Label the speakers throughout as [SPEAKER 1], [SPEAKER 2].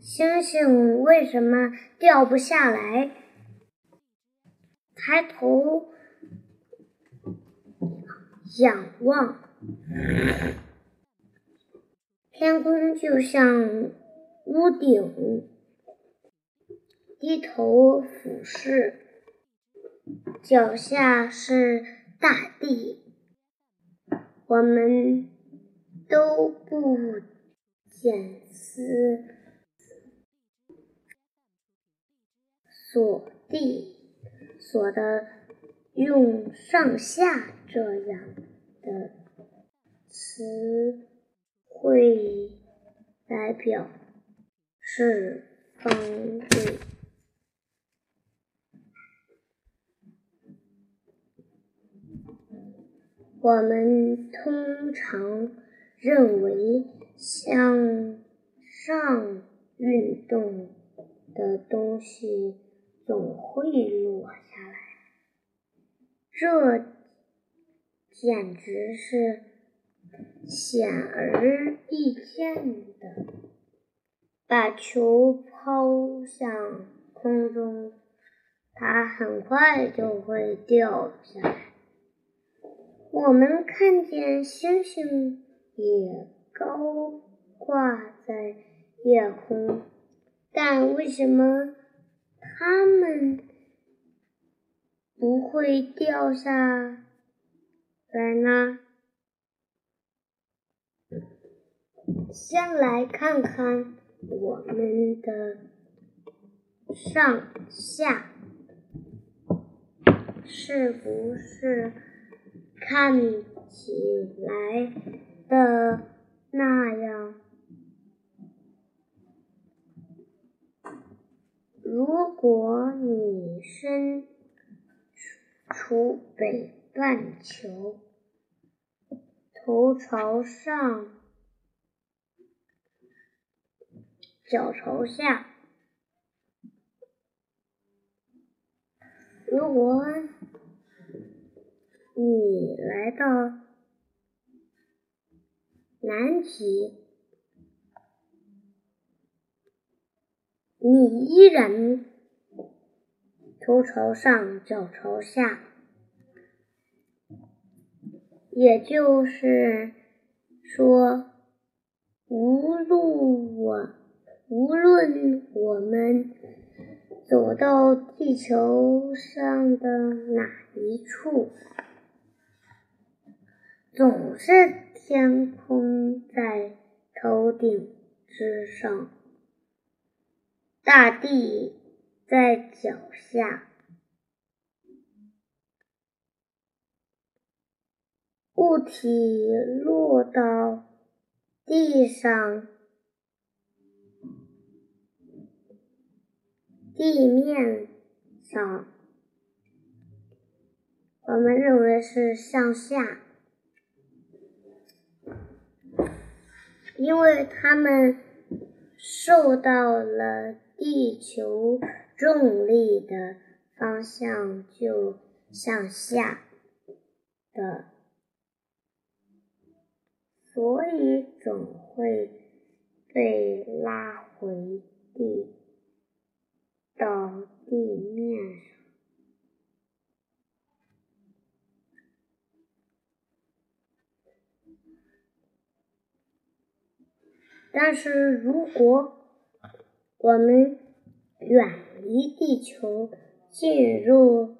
[SPEAKER 1] 星星为什么掉不下来？抬头仰望，天空就像屋顶；低头俯视，脚下是大地。我们都不检思锁地。锁的用上下这样的词汇来表示方位。我们通常认为向上运动的东西。总会落下来，这简直是显而易见的。把球抛向空中，它很快就会掉下来。我们看见星星也高挂在夜空，但为什么？它们不会掉下来呢。先来看看我们的上下，是不是看起来的那样？如果你身处北半球，头朝上，脚朝下；如果你来到南极，你依然头朝上，脚朝下，也就是说，无论我无论我们走到地球上的哪一处，总是天空在头顶之上。大地在脚下，物体落到地上，地面上，我们认为是向下，因为它们受到了。地球重力的方向就向下的，所以总会被拉回地到地面上。但是如果我们远离地球，进入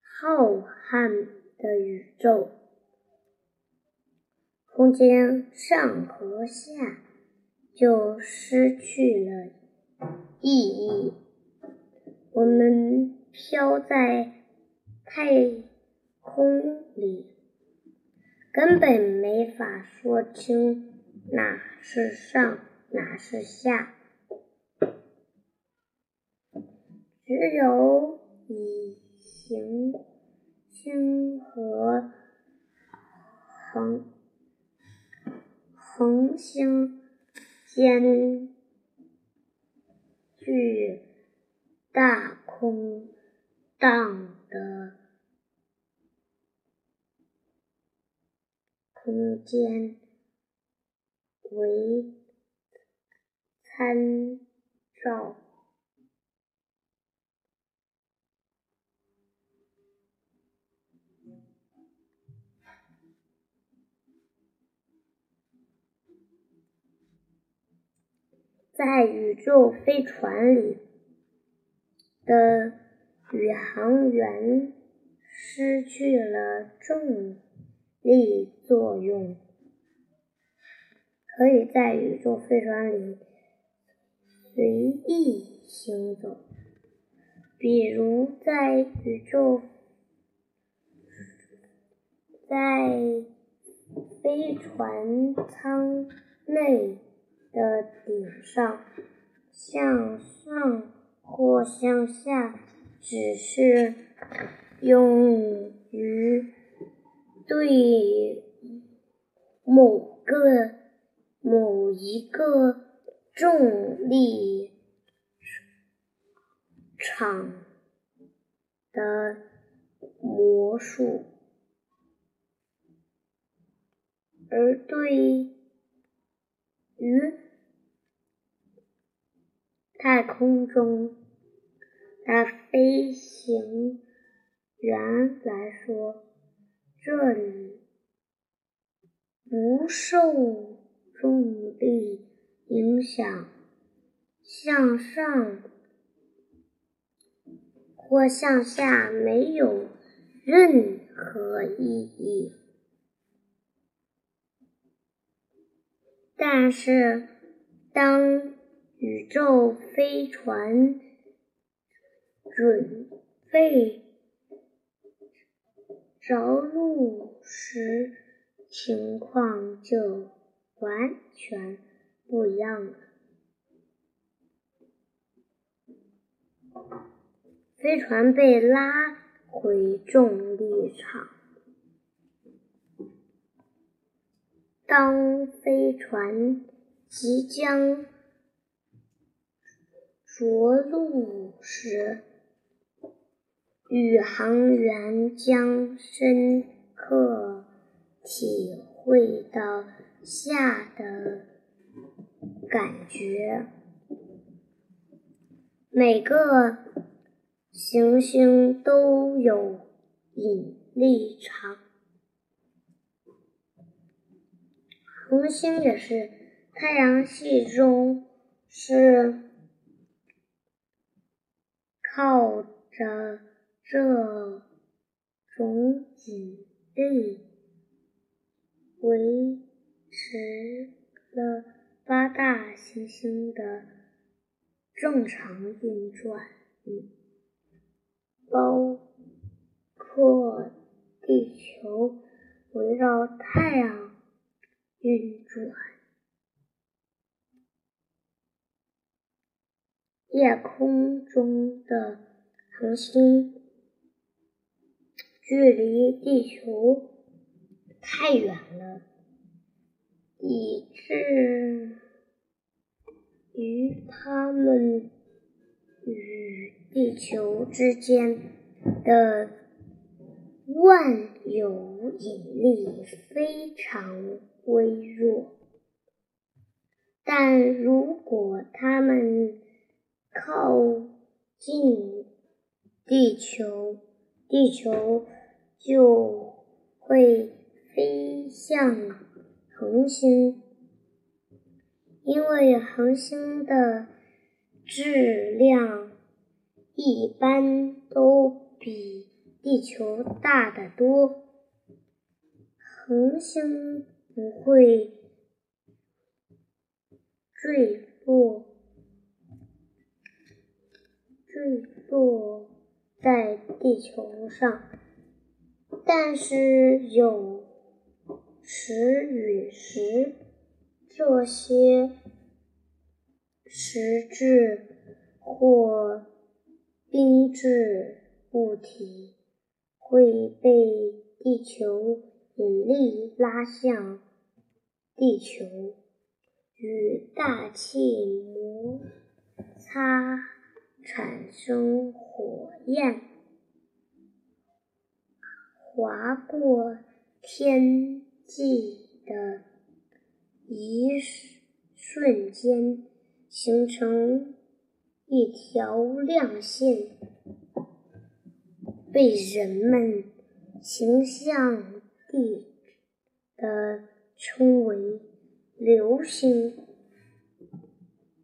[SPEAKER 1] 浩瀚的宇宙，空间上和下就失去了意义。我们飘在太空里，根本没法说清哪是上。哪是下？只有以行星和恒恒星间距大空荡的空间为。参照。在宇宙飞船里的宇航员失去了重力作用，可以在宇宙飞船里随意行走。比如，在宇宙在飞船舱内。的顶上，向上或向下，只是用于对某个某一个重力场的魔术，而对。于太空中的飞行员来说，这里不受重力影响，向上或向下没有任何意义。但是，当宇宙飞船准备着陆时，情况就完全不一样了。飞船被拉回重力场。当飞船即将着陆时，宇航员将深刻体会到下的感觉。每个行星都有引力场。恒星也是太阳系中是靠着这种引力维持了八大行星的正常运转，包括地球围绕太阳。运转，夜空中的恒星距离地球太远了，以至于它们与地球之间的万有引力非常。微弱，但如果它们靠近地球，地球就会飞向恒星，因为恒星的质量一般都比地球大得多，恒星。不会坠落，坠落在地球上，但是有时陨石这些实质或冰质物体会被地球。引力拉向地球，与大气摩擦产生火焰，划过天际的一瞬间，形成一条亮线，被人们形象地的称为流星。